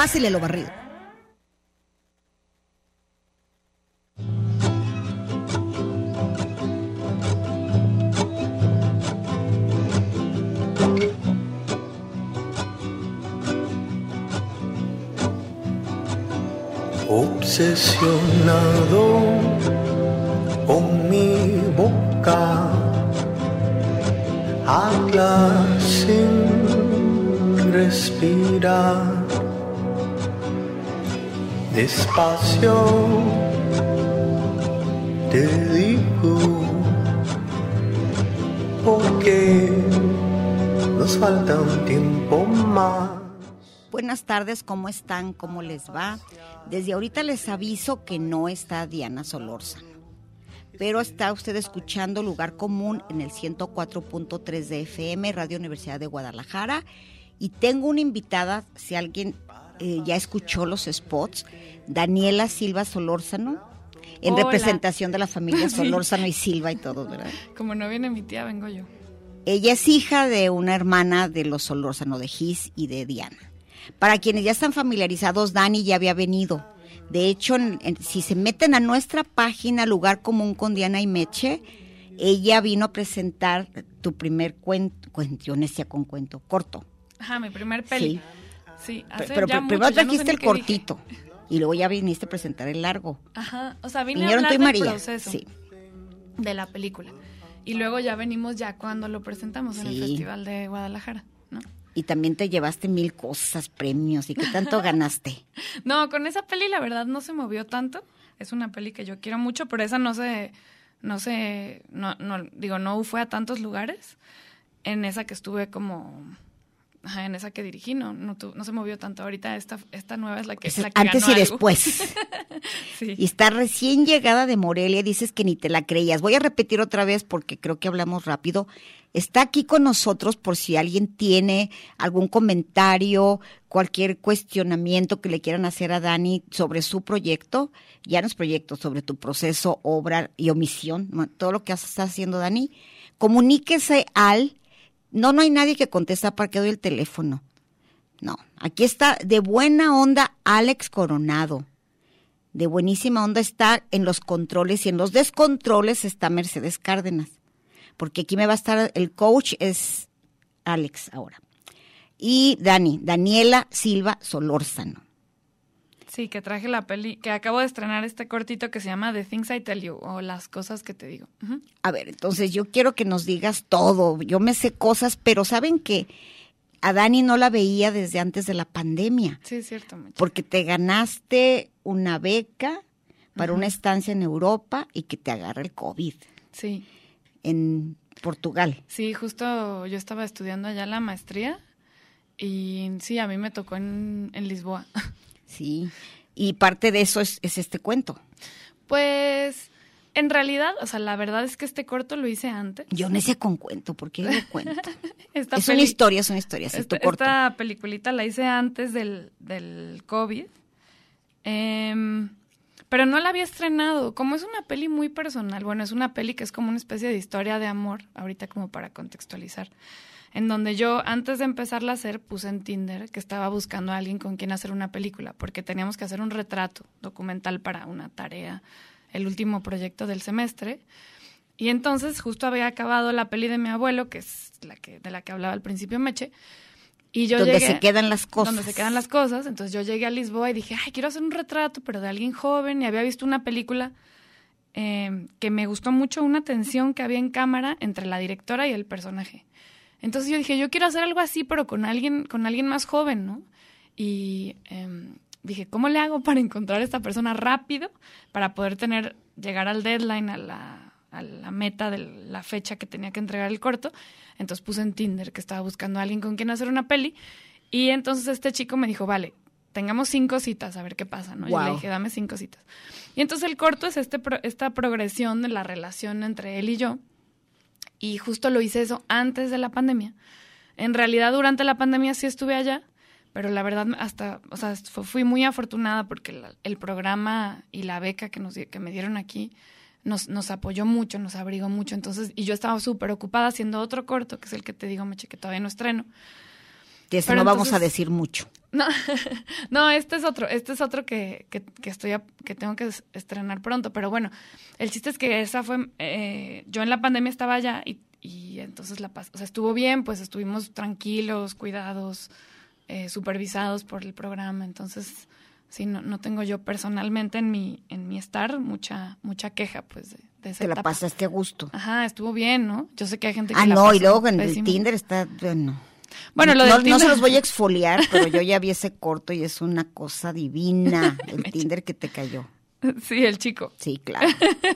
Pásele lo barrido. Obsesionado con mi boca, habla sin respirar. Despacio te digo, porque nos falta un tiempo más. Buenas tardes, ¿cómo están? ¿Cómo les va? Desde ahorita les aviso que no está Diana Solórzano, pero está usted escuchando Lugar Común en el 104.3 de FM, Radio Universidad de Guadalajara, y tengo una invitada, si alguien eh, ya escuchó los spots, Daniela Silva Solórzano, en Hola. representación de la familia Sí. Solórzano y Silva y todos, ¿verdad? Como no viene mi tía, vengo yo. Ella es hija de una hermana de los Solórzano, de Gis y de Diana. Para quienes ya están familiarizados, Dani ya había venido. De hecho, en- en- si se meten a nuestra página Lugar Común con Diana y Meche, ella vino a presentar tu primer cuento, cuento, yo con cuento, corto. Ajá, mi primer peli. Sí, Hace Pero, ya mucho, primero ya no sé trajiste el dije. cortito y luego ya viniste a presentar el largo. Ajá, o sea, vine Vinieron a tú y hablar del María. proceso Sí. de la película. Y luego ya venimos ya cuando lo presentamos en el Sí. Festival de Guadalajara, ¿no? Y también te llevaste mil cosas, premios y qué tanto ganaste. No, con esa peli la verdad no se movió tanto. Es una peli que yo quiero mucho, pero esa no se, no se, no, no, digo, no fue a tantos lugares. En esa que estuve como, ajá, en esa que dirigí, no, no, tu- no se movió tanto. Ahorita esta, esta nueva es la que, Esa- la que antes ganó y algo. después. Sí. Y está recién llegada de Morelia, dices que ni te la creías. Voy a repetir otra vez porque creo que hablamos rápido. Está aquí con nosotros por si alguien tiene algún comentario, cualquier cuestionamiento que le quieran hacer a Dani sobre su proyecto, ya no es proyecto, sobre tu proceso, obra y omisión, todo lo que estás haciendo, Dani. Comuníquese al... No, no hay nadie que contesta para que doy el teléfono. No, aquí está de buena onda Alex Coronado de buenísima onda está en los controles y en los descontroles está Mercedes Cárdenas. Porque aquí me va a estar, el coach es Alex ahora. Y Dani, Daniela Silva Solórzano. Sí, que traje la peli, que acabo de estrenar este cortito que se llama The Things I Tell You, o Las Cosas que te digo. A ver, entonces yo quiero que nos digas todo. Yo me sé cosas, pero saben que a Dani no la veía desde antes de la pandemia. Sí, es cierto. Porque te ganaste una beca para una estancia en Europa y que te agarra el COVID Sí, en Portugal. sí, justo yo estaba estudiando allá la maestría y sí, a mí me tocó en, en Lisboa. Sí, y parte de eso es, es este cuento. Pues, en realidad, o sea, la verdad es que este corto lo hice antes. Yo necia con cuento, ¿por qué lo cuento? Esta es una historia, es una historia, sí, Esta, tu corto. esta peliculita la hice antes del, del COVID. Em, pero no la había estrenado. Como es una peli muy personal, bueno, es una peli que es como una especie de historia de amor, ahorita como para contextualizar. En donde yo, antes de empezarla a hacer, puse en Tinder que estaba buscando a alguien con quien hacer una película, porque teníamos que hacer un retrato documental para una tarea, el último proyecto del semestre. Y entonces justo había acabado la peli de mi abuelo, que es la que, de la que hablaba al principio Meche. Y yo donde llegué, se quedan las cosas. donde se quedan las cosas. Entonces yo llegué a Lisboa y dije, ay, quiero hacer un retrato, pero de alguien joven. Y había visto una película eh, que me gustó mucho una tensión que había en cámara entre la directora y el personaje. Entonces yo dije, yo quiero hacer algo así, pero con alguien, con alguien más joven, ¿no? Y em, dije, ¿cómo le hago para encontrar a esta persona rápido para poder tener, llegar al deadline, a la, a la meta de la fecha que tenía que entregar el corto? Entonces puse en Tinder que estaba buscando a alguien con quien hacer una peli. Y entonces este chico me dijo, vale, tengamos cinco citas, a ver qué pasa, ¿no? Yo le dije, dame cinco citas. Y entonces el corto es este pro- esta progresión de la relación entre él y yo. Y justo lo hice eso antes de la pandemia. En realidad, durante la pandemia sí estuve allá, pero la verdad, hasta, o sea, fu- fui muy afortunada porque el programa y la beca que, nos, que me dieron aquí nos, nos apoyó mucho, nos abrigó mucho. Entonces, y yo estaba súper ocupada haciendo otro corto, que es el que te digo, Meche, que todavía no estreno. De Pero no vamos a decir mucho. No, no, este es otro, este es otro que, que, que estoy a- que tengo que es- estrenar pronto. Pero bueno, el chiste es que esa fue, eh, yo en la pandemia estaba allá y, y entonces la pas- o sea, estuvo bien, pues estuvimos tranquilos, cuidados, eh, supervisados por el programa. Entonces, sí, no, no tengo yo personalmente en mi, en mi estar mucha, mucha queja, pues, de, de esa Te la etapa. pasaste a gusto. Ajá, estuvo bien, ¿no? Yo sé que hay gente que Ah, la no, y luego en el. Tinder está, bueno. Bueno, lo no, se los voy a exfoliar, pero yo ya vi ese corto y es una cosa divina, el Tinder que te cayó. Sí, el chico. Sí, claro.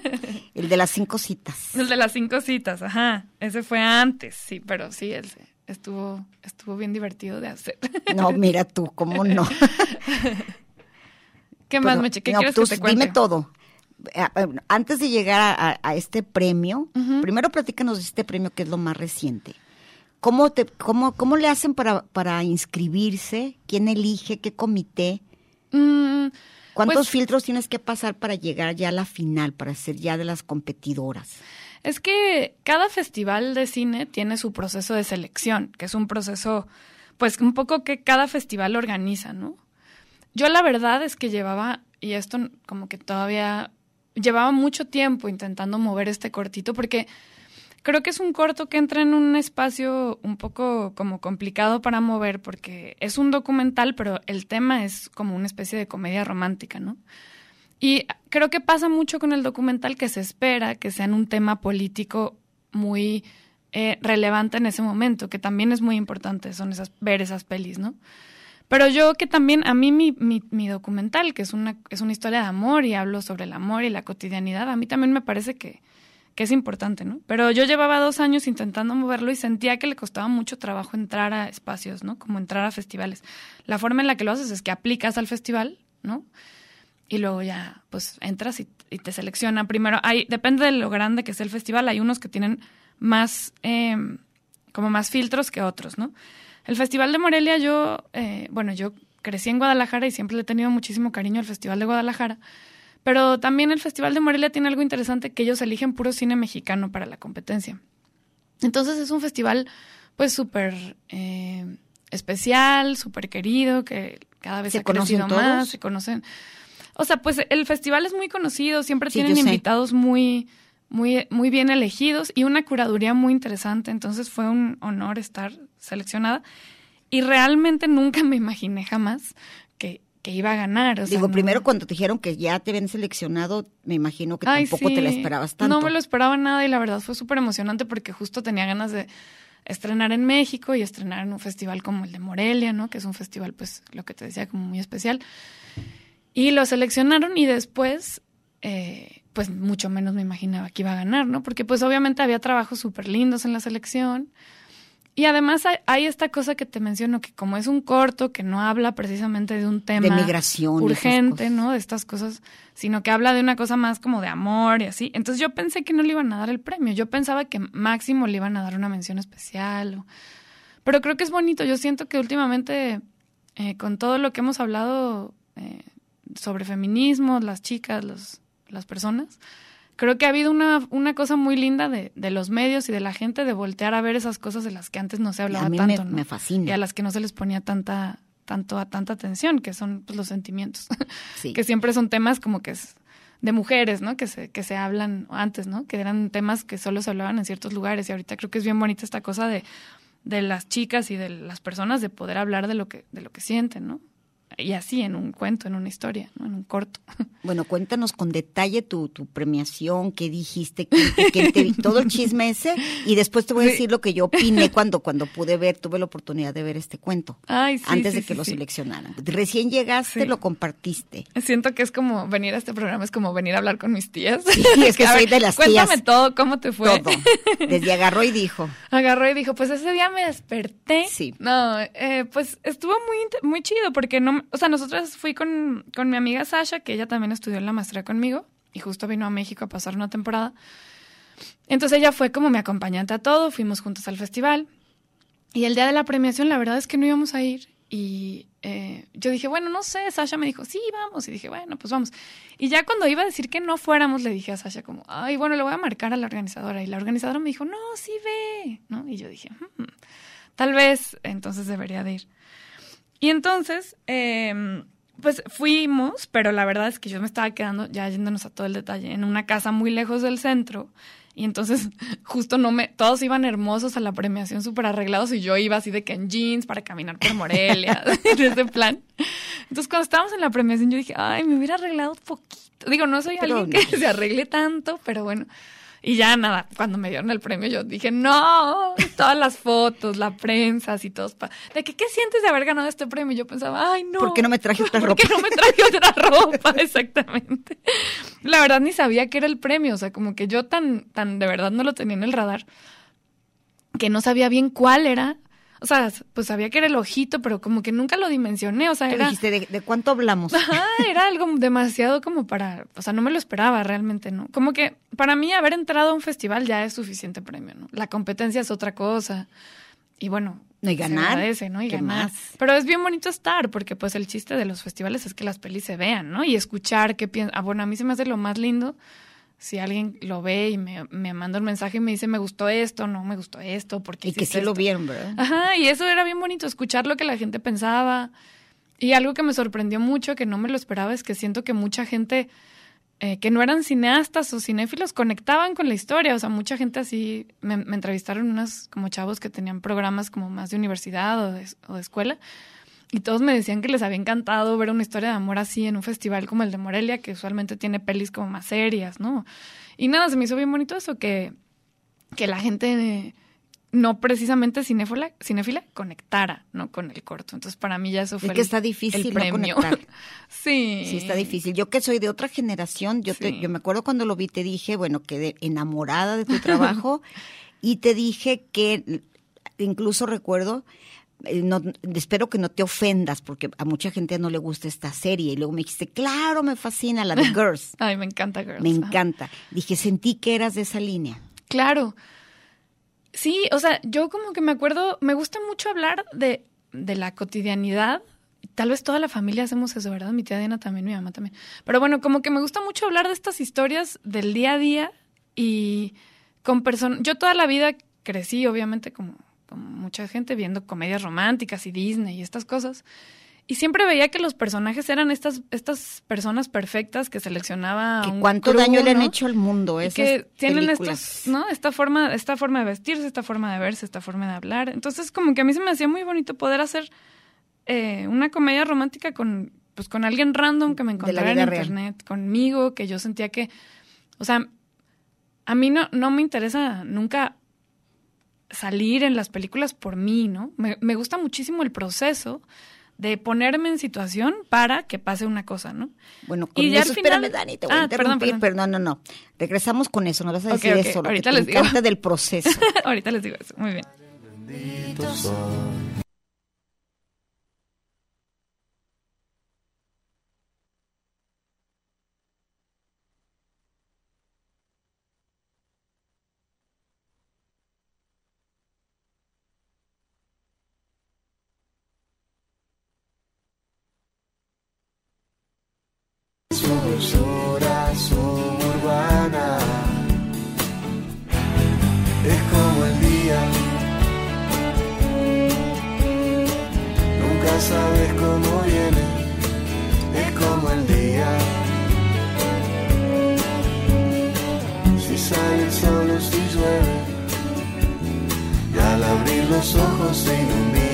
El de las cinco citas. El de las cinco citas, ajá. Ese fue antes, sí, pero sí, él se- estuvo, estuvo bien divertido de hacer. No, mira tú, ¿cómo no? ¿Qué más, Meche? ¿Qué no, quieres tú que te cuente? Dime todo. Ah, Antes de llegar a, a- a este premio, primero platícanos de este premio que es lo más reciente. ¿Cómo, te, cómo, cómo le hacen para, para inscribirse? ¿Quién elige? ¿Qué comité? Mm, ¿Cuántos Pues- filtros tienes que pasar para llegar ya a la final, para ser ya de las competidoras? es que cada festival de cine tiene su proceso de selección, que es un proceso, pues un poco que cada festival organiza, ¿no? Yo la verdad es que llevaba, y esto como que todavía llevaba mucho tiempo intentando mover este cortito, porque creo que es un corto que entra en un espacio un poco como complicado para mover, porque es un documental, pero el tema es como una especie de comedia romántica, ¿no? Y creo que pasa mucho con el documental que se espera que sea un tema político muy eh, relevante en ese momento, que también es muy importante son esas, ver esas pelis, ¿no? Pero yo que también, a mí mi, mi, mi documental, que es una, es una historia de amor y hablo sobre el amor y la cotidianidad, a mí también me parece que, que es importante, ¿no? Pero yo llevaba dos años intentando moverlo y sentía que le costaba mucho trabajo entrar a espacios, ¿no? Como entrar a festivales. La forma en la que lo haces es que aplicas al festival, ¿no? Y luego ya, pues entras y, te selecciona. Primero, hay, depende de lo grande que sea el festival, hay unos que tienen más, eh, como más filtros que otros, ¿no? El Festival de Morelia, yo, eh, bueno, yo crecí en Guadalajara y siempre le he tenido muchísimo cariño al Festival de Guadalajara. Pero también el Festival de Morelia tiene algo interesante que ellos eligen puro cine mexicano para la competencia. Entonces es un festival pues súper eh, especial, súper querido, que cada vez ¿Se ha crecido todos? más, se conocen. O sea, pues el festival es muy conocido, siempre Sí, tienen sé. invitados muy, muy, muy bien elegidos y una curaduría muy interesante. Entonces fue un honor estar seleccionada. Y realmente nunca me imaginé jamás que, iba a ganar. o sea, Digo, no- primero cuando te dijeron que ya te habían seleccionado, me imagino que Ay, tampoco te la esperabas tanto. No me lo esperaba nada y la verdad fue súper emocionante porque justo tenía ganas de estrenar en México y estrenar en un festival como el de Morelia, ¿no? Que es un festival, pues, lo que te decía, como muy especial. Y lo seleccionaron y después, eh, pues, mucho menos me imaginaba que iba a ganar, ¿no? Porque, pues, obviamente había trabajos súper lindos en la selección. Y además hay, esta cosa que te menciono, que como es un corto que no habla precisamente de un tema migración y esas urgente. ¿no? De estas cosas, sino que habla de una cosa más como de amor y así. Entonces yo pensé que no le iban a dar el premio. Yo pensaba que máximo le iban a dar una mención especial. o- Pero creo que es bonito. Yo siento que últimamente, eh, con todo lo que hemos hablado eh, sobre feminismo, las chicas, los, las personas, creo que ha habido una, una cosa muy linda de, de los medios y de la gente de voltear a ver esas cosas de las que antes no se hablaba a mí tanto. me, ¿no? me fascina. Y a las que no se les ponía tanta tanto a tanta atención, que son pues, los sentimientos, Sí. que siempre son temas como que es de mujeres, ¿no? Que se, que se hablan antes, ¿no? Que eran temas que solo se hablaban en ciertos lugares y ahorita creo que es bien bonita esta cosa de, de las chicas y de las personas de poder hablar de lo que, de lo que sienten, ¿no? Y así en un cuento, en una historia, ¿no? en un corto. Bueno, cuéntanos con detalle tu, tu premiación, qué dijiste, que, que te- todo el chisme ese, y después te voy a decir lo que yo opiné cuando, cuando pude ver, tuve la oportunidad de ver este cuento, Ay, sí, antes sí, de que sí, lo seleccionaran. Recién llegaste, lo compartiste. Siento que es como venir a este programa, es como venir a hablar con mis tías. Sí, es que A soy ver, de las Cuéntame tías. todo, ¿cómo te fue? Todo. Desde agarró y dijo. Agarró y dijo, pues ese día me desperté. Sí. No, eh, pues estuvo muy, muy chido porque no, o sea, nosotras fui con, con mi amiga Sasha, que ella también estudió en la maestría conmigo y justo vino a México a pasar una temporada. Entonces ella fue como mi acompañante a todo, fuimos juntos al festival y el día de la premiación la verdad es que no íbamos a ir y eh, yo dije, bueno, no sé, Sasha me dijo, sí, vamos y dije, bueno, pues vamos. Y ya cuando iba a decir que no fuéramos, le dije a Sasha como, ay, bueno, le voy a marcar a la organizadora y la organizadora me dijo, no, sí ve, ¿no? Y yo dije, "Hmm, tal vez entonces debería de ir. Y entonces, eh, pues fuimos, pero la verdad es que yo me estaba quedando, ya yéndonos a todo el detalle, en una casa muy lejos del centro. Y entonces, justo no me. Todos iban hermosos a la premiación, súper arreglados, y yo iba así de que en jeans para caminar por Morelia, de ese plan. Entonces, cuando estábamos en la premiación, yo dije, ay, me hubiera arreglado poquito. Digo, no soy Pero alguien no. que se arregle tanto, pero bueno. Y ya nada, cuando me dieron el premio yo dije, no, todas las fotos, la prensa, así todos. pa- de que, ¿qué sientes de haber ganado este premio? Y yo pensaba, ay, no. ¿Por qué no me traje otra ¿Por qué ropa? no me traje otra ropa? Exactamente. La verdad ni sabía que era el premio, o sea, como que yo tan, tan de verdad no lo tenía en el radar, que no sabía bien cuál era. O sea, pues sabía que era el ojito, pero como que nunca lo dimensioné, o sea, era... dijiste, ¿de, de cuánto hablamos? Ajá, era algo demasiado como para, o sea, no me lo esperaba realmente, ¿no? Como que para mí haber entrado a un festival ya es suficiente premio, ¿no? La competencia es otra cosa. Y bueno, No, y se ganar, agradece, ¿no? Y ¿qué ganar. más? Pero es bien bonito estar, porque pues el chiste de los festivales es que las pelis se vean, ¿no? Y escuchar qué piensan. Ah, bueno, a mí se me hace lo más lindo si alguien lo ve y me, me manda un mensaje y me dice, me gustó esto, no me gustó esto, porque Y que sí lo vieron, ¿verdad? Ajá, y eso era bien bonito, escuchar lo que la gente pensaba. Y algo que me sorprendió mucho, que no me lo esperaba, es que siento que mucha gente eh, que no eran cineastas o cinéfilos conectaban con la historia. O sea, mucha gente así, me, me entrevistaron unos como chavos que tenían programas como más de universidad o de, o de escuela. Y todos me decían que les había encantado ver una historia de amor así en un festival como el de Morelia, que usualmente tiene pelis como más serias, ¿no? Y nada, se me hizo bien bonito eso, que, que la gente no precisamente cinéfila, cinéfila conectara, ¿no? Con el corto. Entonces, para mí ya eso fue Es que el- está difícil el no premio. conectar. sí. Sí, está difícil. Yo que soy de otra generación, yo, te- yo me acuerdo cuando lo vi, te dije, bueno, quedé enamorada de tu trabajo y te dije que incluso recuerdo, no, espero que no te ofendas porque a mucha gente no le gusta esta serie y luego me dijiste, claro, me fascina la de Girls, Ay, me encanta Girls. me ajá. encanta. Dije, sentí que eras de esa línea. Claro. Sí, o sea, yo como que me acuerdo, me gusta mucho hablar de, de la cotidianidad. Tal vez toda la familia hacemos eso, ¿verdad? Mi tía Diana también, mi mamá también. Pero bueno, como que me gusta mucho hablar de estas historias del día a día y con personas... Yo toda la vida crecí, obviamente, como mucha gente, viendo comedias románticas y Disney y estas cosas. Y siempre veía que los personajes eran estas, estas personas perfectas que seleccionaba Que un cuánto crew, daño le han hecho al mundo y esas que tienen películas. estos, ¿no? Esta forma, esta forma de vestirse, esta forma de verse, esta forma de hablar. Entonces, como que a mí se me hacía muy bonito poder hacer eh, una comedia romántica con, pues, con alguien random que me encontrara en real. internet, conmigo, que yo sentía que, o sea, a mí no, no me interesa nunca salir en las películas por mí, ¿no? Me, me gusta muchísimo el proceso de ponerme en situación para que pase una cosa, ¿no? Bueno, con Y ya eso, al final- espérame, Dani, te voy a Ah, perdón, interrumpir, perdón. pero no, no, no. Regresamos con eso, no vas a decir eso, lo que ahorita te les digo. encanta del proceso. Ahorita les digo eso, muy bien. Bendito soy. Dulzura suburbana es como el día. Nunca sabes cómo viene, es como el día. Si sale el sol o si llueve, y al abrir los ojos se ilumina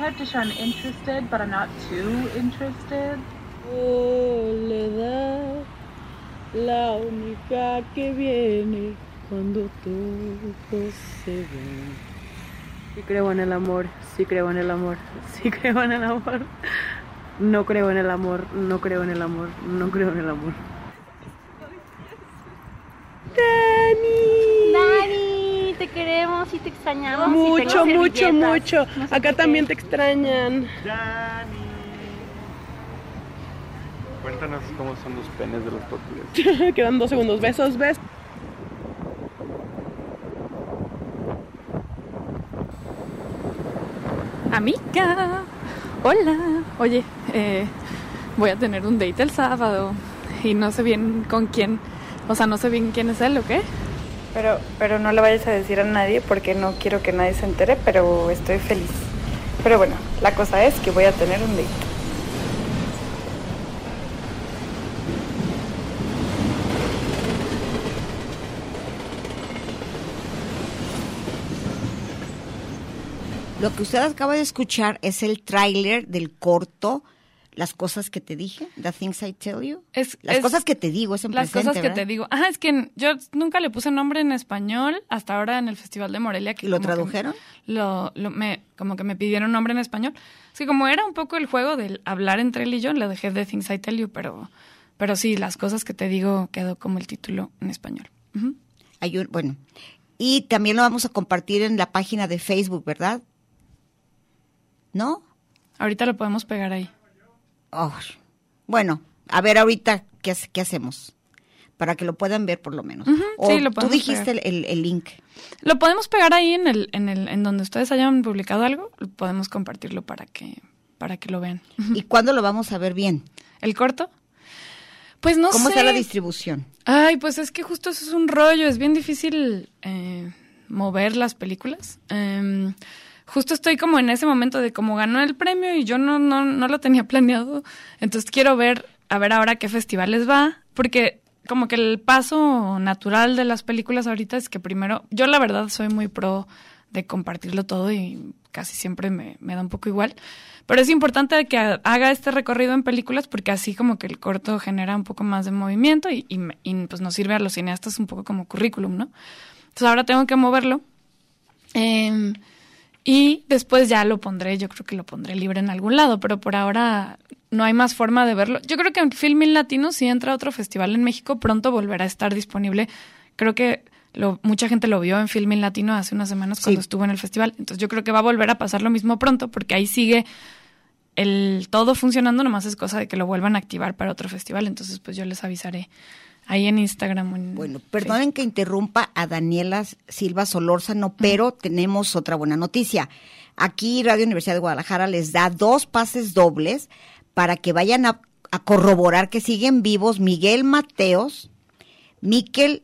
Type to show I'm interested, but I'm not too interested? Soledad, la única que viene cuando todos se van. Sí creo en el amor, sí creo en el amor, sí creo en el amor. No creo en el amor, no creo en el amor, no creo en el amor. Dani. Dani, te queremos y te extrañamos. y Mucho, tengo mucho, mucho. No sé Acá también te extrañan. Cuéntanos cómo son los penes de los portugueses. Quedan dos segundos. Besos, besos. Amiga, hola. Oye, eh, voy a tener un date el sábado y no sé bien con quién, o sea, no sé bien quién es él o qué. Pero, pero no le vayas a decir a nadie porque no quiero que nadie se entere, pero estoy feliz. Pero bueno, la cosa es que voy a tener un date. Lo que usted acaba de escuchar es el tráiler del corto Las cosas que te dije, The Things I Tell You. Es, Las es- cosas que te digo, es en Las presente, cosas que ¿verdad? te digo. Ajá, es que yo nunca le puse nombre en español hasta ahora en el Festival de Morelia. Que ¿Y lo que tradujeron? Lo, lo- me, como que me pidieron nombre en español. Es que como era un poco el juego del hablar entre él y yo, le dejé The Things I Tell You, pero, pero sí, las cosas que te digo quedó como el título en español. Ujú. Hay un- bueno, y también lo vamos a compartir en la página de Facebook, ¿verdad? ¿No? Ahorita lo podemos pegar ahí. Oh, bueno, a ver ahorita qué, qué hacemos para que lo puedan ver por lo menos. Ujú, O sí, lo tú dijiste el, el- el link. Lo podemos pegar ahí en el, en el, en donde ustedes hayan publicado algo, podemos compartirlo para que, para que lo vean. ¿Y cuándo lo vamos a ver bien? ¿El corto? Pues no ¿Cómo sé. está la distribución? Ay, pues es que justo eso es un rollo, es bien difícil eh, mover las películas. Em, justo estoy como en ese momento de como ganó el premio y yo no, no, no lo tenía planeado. Entonces quiero ver, a ver ahora qué festivales va, porque como que el paso natural de las películas ahorita es que primero, yo la verdad soy muy pro de compartirlo todo y casi siempre me, me da un poco igual. Pero es importante que ha- haga este recorrido en películas porque así como que el corto genera un poco más de movimiento y, y pues nos sirve a los cineastas un poco como currículum, ¿no? Entonces ahora tengo que moverlo. Em, y después ya lo pondré, yo creo que lo pondré libre en algún lado, pero por ahora no hay más forma de verlo. Yo creo que en Filmin Latino, si entra a otro festival en México, pronto volverá a estar disponible. Creo que lo, mucha gente lo vio en Filmin Latino hace unas semanas cuando estuvo en el festival. Entonces yo creo que va a volver a pasar lo mismo pronto, porque ahí sigue el todo funcionando, nomás es cosa de que lo vuelvan a activar para otro festival. Entonces, pues yo les avisaré ahí en Instagram. en Bueno, perdonen que interrumpa a Daniela Silva Solórzano, pero tenemos otra buena noticia. Aquí Radio Universidad de Guadalajara les da dos pases dobles para que vayan a, a corroborar que siguen vivos Miguel Mateos, Miquel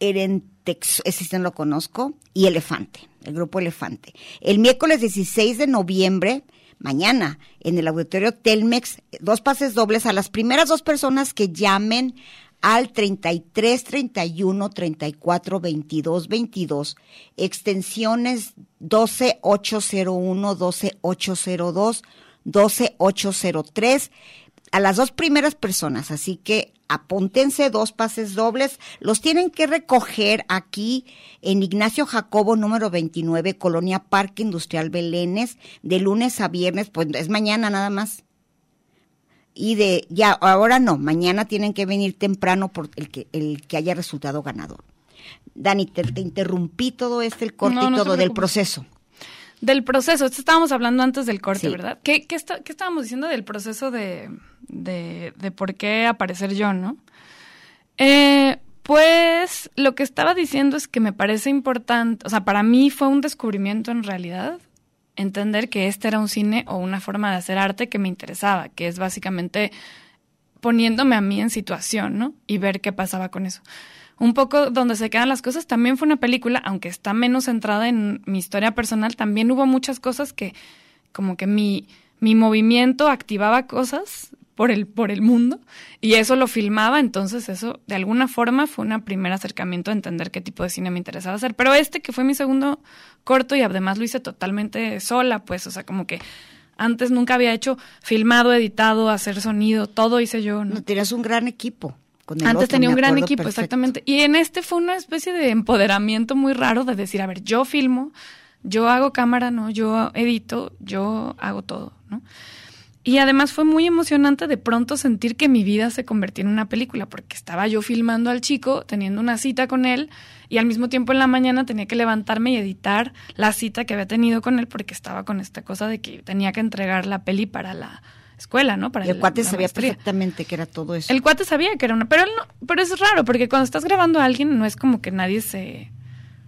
Erentex, ese sí no lo conozco, y Elefante, el grupo Elefante. El miércoles 16 de noviembre, mañana, en el auditorio Telmex, dos pases dobles a las primeras dos personas que llamen al 33 31 34 22 22, extensiones 12801, 12802, 12803 a las dos primeras personas, así que apúntense dos pases dobles, los tienen que recoger aquí en Ignacio Jacobo número 29, Colonia Parque Industrial Belénes, de lunes a viernes, pues es mañana nada más. Y de ya ahora no, mañana tienen que venir temprano por el que el que haya resultado ganador. Dani, te, te interrumpí todo este el corte No, y no todo del proceso. Del proceso, esto estábamos hablando antes del corte, Sí. ¿verdad? ¿Qué, qué, está- qué estábamos diciendo del proceso de, de, de por qué aparecer yo, no? Eh, pues lo que estaba diciendo es que me parece importante, o sea, para mí fue un descubrimiento en realidad entender que este era un cine o una forma de hacer arte que me interesaba, que es básicamente poniéndome a mí en situación, ¿no? Y ver qué pasaba con eso. Un poco donde se quedan las cosas, también fue una película, aunque está menos centrada en mi historia personal, también hubo muchas cosas que, como que mi, mi movimiento activaba cosas por el, por el mundo y eso lo filmaba, entonces eso de alguna forma fue un primer acercamiento a entender qué tipo de cine me interesaba hacer. Pero este que fue mi segundo corto y además lo hice totalmente sola, pues, o sea, como que antes nunca había hecho filmado, editado, hacer sonido, todo hice yo, ¿no? No, tenías un gran equipo. con el Antes otro, tenía un gran equipo, perfecto. exactamente. Y en este fue una especie de empoderamiento muy raro de decir, a ver, yo filmo, yo hago cámara, ¿no? Yo edito, yo hago todo, ¿no? Y además fue muy emocionante de pronto sentir que mi vida se convertía en una película, porque estaba yo filmando al chico, teniendo una cita con él, y al mismo tiempo en la mañana tenía que levantarme y editar la cita que había tenido con él, porque estaba con esta cosa de que tenía que entregar la peli para la escuela, ¿no? Para Y el la- cuate la sabía maestría. perfectamente que era todo eso. El cuate sabía que era una, pero él no, pero es raro porque cuando estás grabando a alguien no es como que nadie se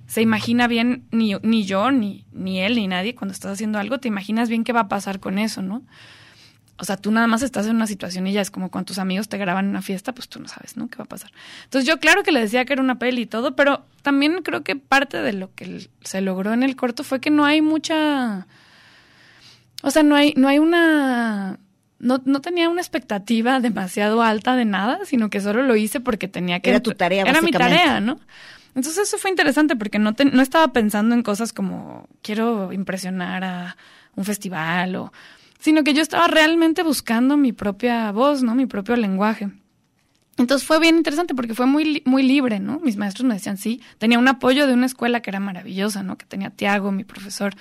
se imagina bien ni, ni yo ni ni él ni nadie cuando estás haciendo algo te imaginas bien qué va a pasar con eso, ¿no? O sea, tú nada más estás en una situación y ya es como cuando tus amigos te graban una fiesta, pues tú no sabes, ¿no? ¿Qué va a pasar? Entonces yo claro que le decía que era una peli y todo, pero también creo que parte de lo que se logró en el corto fue que no hay mucha... O sea, no hay, no hay una... No, no tenía una expectativa demasiado alta de nada, sino que solo lo hice porque tenía que... Era tu tarea, Era mi tarea, ¿no? Entonces eso fue interesante porque no, te- no estaba pensando en cosas como quiero impresionar a un festival o... Sino que yo estaba realmente buscando mi propia voz, ¿no? Mi propio lenguaje. Entonces fue bien interesante porque fue muy, muy libre, ¿no? Mis maestros me decían sí. Tenía un apoyo de una escuela que era maravillosa, ¿no? Que tenía Tiago, mi profesor,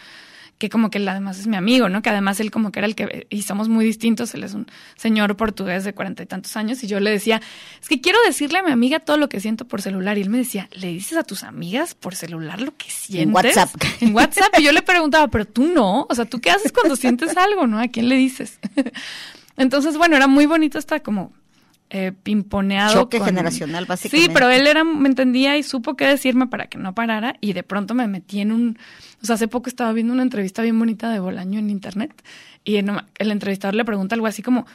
que como que él además es mi amigo, ¿no? Que además él como que era el que, y somos muy distintos, él es un señor portugués de cuarenta y tantos años, y yo le decía, es que quiero decirle a mi amiga todo lo que siento por celular, y él me decía, ¿le dices a tus amigas por celular lo que sientes? WhatsApp. En WhatsApp, y yo le preguntaba, pero tú no, o sea, ¿tú qué haces cuando sientes algo, no? ¿A quién le dices? Entonces, bueno, era muy bonito esta como eh, pimponeado. Choque con- generacional, básicamente. Sí, pero él era, me entendía y supo qué decirme para que no parara y de pronto me metí en un, o sea, hace poco estaba viendo una entrevista bien bonita de Bolaño en internet y en- el entrevistador le pregunta algo así como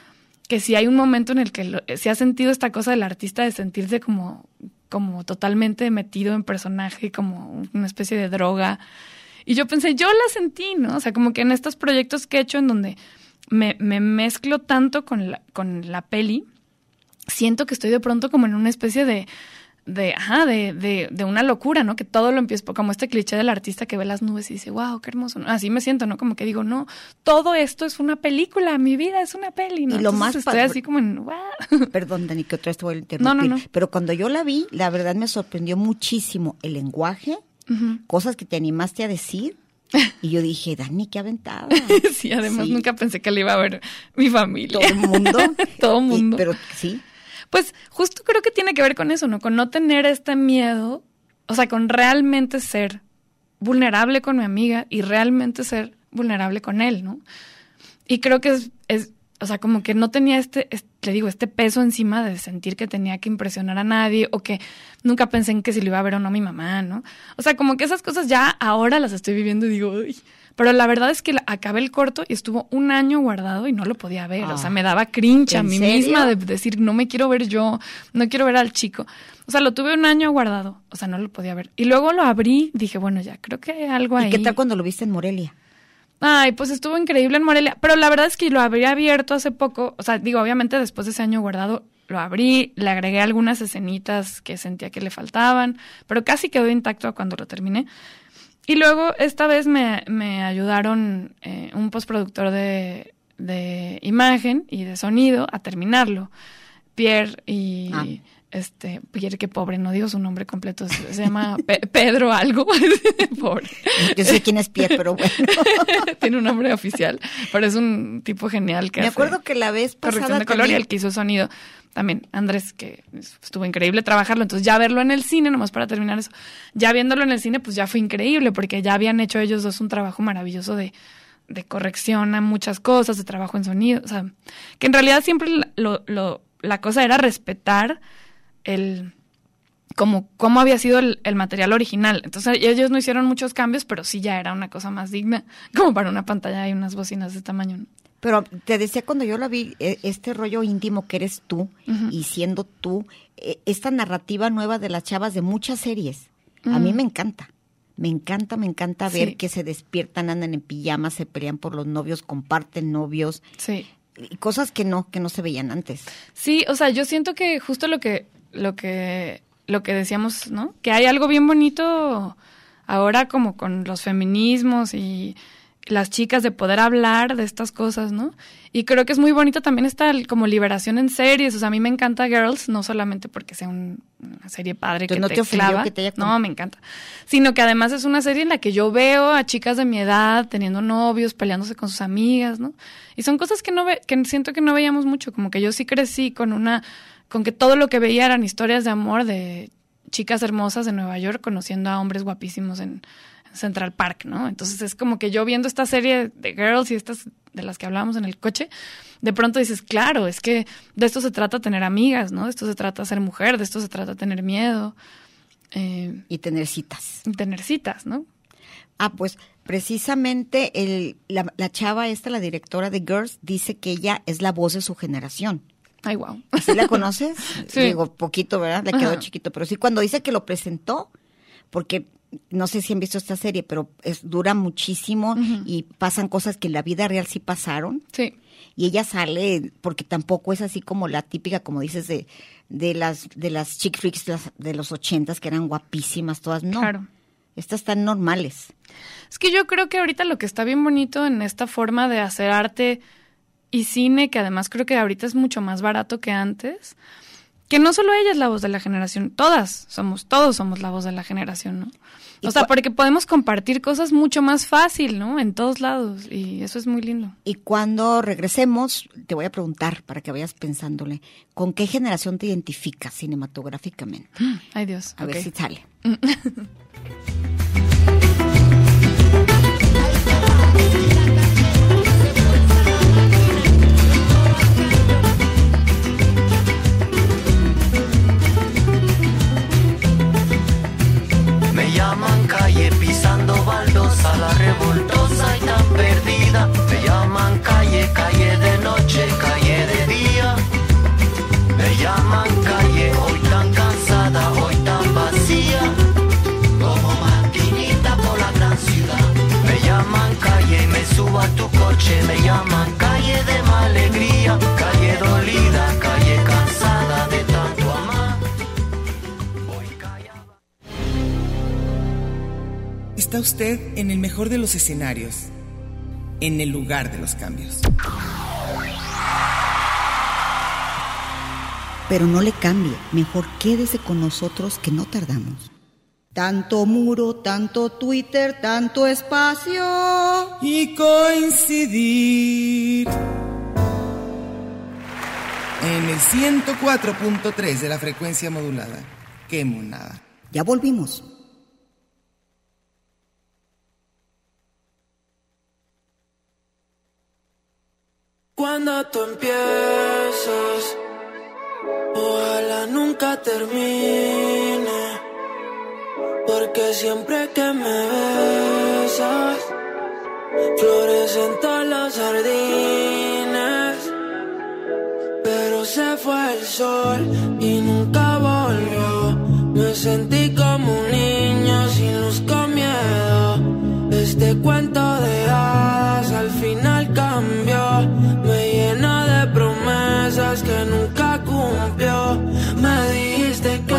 que si hay un momento en el que lo- se ha sentido esta cosa del artista de sentirse como, como totalmente metido en personaje, como una especie de droga. Y yo pensé, yo la sentí, ¿no? O sea, como que en estos proyectos que he hecho en donde me, me mezclo tanto con la, con la peli, siento que estoy de pronto como en una especie de, de, ajá, de, de, de una locura, ¿no? Que todo lo empiezo, como este cliché del artista que ve las nubes y dice, wow, qué hermoso. Así me siento, ¿no? Como que digo, no, todo esto es una película, mi vida es una peli, ¿no? Y lo Entonces más estoy así como en, wow. Perdón, Dani, que otra vez te voy a interrumpir. No, no, no. Pero cuando yo la vi, la verdad me sorprendió muchísimo el lenguaje, cosas que te animaste a decir. Y yo dije, Dani, qué aventada. Sí, además Sí. nunca pensé que le iba a ver mi familia. Todo el mundo. Todo el mundo. Y- pero sí, Pues justo creo que tiene que ver con eso, ¿no? Con no tener este miedo, o sea, con realmente ser vulnerable con mi amiga y realmente ser vulnerable con él, ¿no? Y creo que es, es o sea, como que no tenía este, es- le digo, este peso encima de sentir que tenía que impresionar a nadie o que nunca pensé en que si lo iba a ver o no mi mamá, ¿no? O sea, como que esas cosas ya ahora las estoy viviendo y digo, uy. Pero la verdad es que acabé el corto y estuvo un año guardado y no lo podía ver. O sea, Ah. me daba cringe a ¿En mí serio? misma de decir, no me quiero ver yo, no quiero ver al chico. O sea, lo tuve un año guardado. O sea, no lo podía ver. Y luego lo abrí, dije, bueno, ya, creo que hay algo ahí. ¿y qué tal cuando lo viste en Morelia? Ay, pues estuvo increíble en Morelia. Pero la verdad es que lo habría abierto hace poco. O sea, digo, obviamente después de ese año guardado, lo abrí, le agregué algunas escenitas que sentía que le faltaban, pero casi quedó intacto cuando lo terminé. Y luego, esta vez me, me ayudaron eh, un postproductor de, de imagen y de sonido a terminarlo. Pierre y Ah. este Pierre que pobre, no digo su nombre completo, se, se llama Pe- Pedro algo, pobre. Yo sé quién es Pierre, pero bueno. Tiene un nombre oficial, pero es un tipo genial que Me hace acuerdo que la vez corrección pasada de color y también- el que hizo sonido. También Andrés, que estuvo increíble trabajarlo. Entonces, ya verlo en el cine, nomás para terminar eso, ya viéndolo en el cine, pues ya fue increíble, porque ya habían hecho ellos dos un trabajo maravilloso de, de corrección a muchas cosas, de trabajo en sonido. O sea, que en realidad siempre lo, lo- la cosa era respetar el como cómo había sido el, el material original. Entonces ellos no hicieron muchos cambios, pero sí ya era una cosa más digna, como para una pantalla y unas bocinas de tamaño. ¿no? Pero te decía cuando yo la vi, eh, este rollo íntimo que eres tú y siendo tú, eh, esta narrativa nueva de las chavas de muchas series, a mí me encanta. Me encanta, me encanta ver Sí. que se despiertan, andan en pijamas, se pelean por los novios, comparten novios. Sí. Y cosas que no, que no se veían antes. Sí, o sea, yo siento que justo lo que, lo que, lo que decíamos, ¿no? Que hay algo bien bonito ahora como con los feminismos y las chicas de poder hablar de estas cosas, ¿no? Y creo que es muy bonita también esta como liberación en series. O sea, a mí me encanta Girls, no solamente porque sea un- una serie padre que Entonces, ¿no te, te clava. que te haya no, me encanta. Sino que además es una serie en la que yo veo a chicas de mi edad teniendo novios, peleándose con sus amigas, ¿no? Y son cosas que no ve, que siento que no veíamos mucho, como que yo sí crecí con una con que todo lo que veía eran historias de amor de chicas hermosas de Nueva York conociendo a hombres guapísimos en Central Park, ¿no? Entonces es como que yo viendo esta serie de Girls y estas de las que hablábamos en el coche, de pronto dices, claro, es que de esto se trata tener amigas, ¿no? De esto se trata ser mujer, de esto se trata tener miedo. eh, y tener citas. y tener citas, ¿no? Ah, pues precisamente el, la, la chava esta, la directora de Girls, dice que ella es la voz de su generación. Ay, wow. ¿Sí la conoces? Sí. Digo, poquito, ¿verdad? Le quedó Ajá. chiquito, pero sí cuando dice que lo presentó, porque no sé si han visto esta serie, pero es dura muchísimo y pasan cosas que en la vida real sí pasaron. Sí. Y ella sale, porque tampoco es así como la típica, como dices, de, de las de las chick flicks de los ochentas que eran guapísimas todas. No, Claro. estas están normales. Es que yo creo que ahorita lo que está bien bonito en esta forma de hacer arte y cine, que además creo que ahorita es mucho más barato que antes, que no solo ella es la voz de la generación, todas somos, todos somos la voz de la generación, ¿no? ¿Y O sea, porque podemos compartir cosas mucho más fácil, ¿no? En todos lados, y eso es muy lindo. Y cuando regresemos, te voy a preguntar para que vayas pensándole, ¿con qué generación te identificas cinematográficamente? Ay Dios. A ver si sale. coche. Me llaman calle de mala alegría, calle dolida, calle cansada de tanto amar. Está usted en el mejor de los escenarios, en el lugar de los cambios. Pero no le cambie, mejor quédese con nosotros que no tardamos. Tanto muro, tanto Twitter, tanto espacio. Y coincidir. En el 104.3 de la frecuencia modulada. Qué monada. Ya volvimos. Cuando tú empiezas, ojalá nunca termine. Porque siempre que me besas, florecen todos los jardines. Pero se fue el sol y nunca volvió. Me sentí como un niño sin luz con miedo. Este cuento de hadas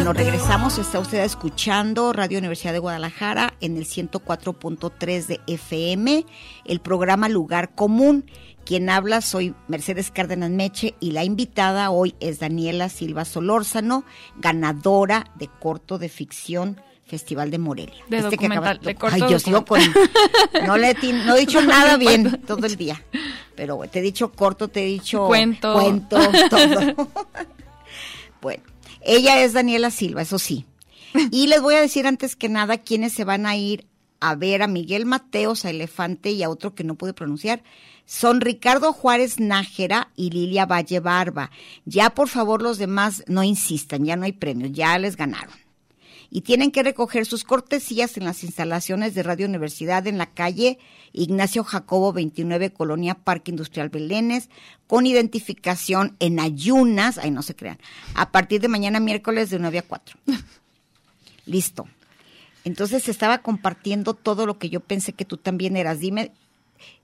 Bueno, regresamos. Está usted escuchando Radio Universidad de Guadalajara en el 104.3 de FM, el programa Lugar Común. Quien habla soy Mercedes Cárdenas Meche y la invitada hoy es Daniela Silva Solórzano, ganadora de corto de ficción Festival de Morelia. De Este que acaba- de Ay, yo sigo con... No, le no he dicho nada bien todo el día. Pero te he dicho corto, te he dicho... Cuento. Cuento, todo. bueno, ella es Daniela Silva, eso sí. Y les voy a decir antes que nada quiénes se van a ir a ver a Miguel Mateos, a Elefante y a otro que no pude pronunciar. Son Ricardo Juárez Nájera y Lilia Valle Barba. Ya por favor los demás no insistan, ya no hay premios, ya les ganaron y tienen que recoger sus cortesías en las instalaciones de Radio Universidad en la calle Ignacio Jacobo 29, Colonia Parque Industrial Belénes, con identificación en ayunas, ay no se crean, a partir de mañana miércoles de 9 a 4. Listo. Entonces estaba compartiendo todo lo que yo pensé que tú también eras. Dime,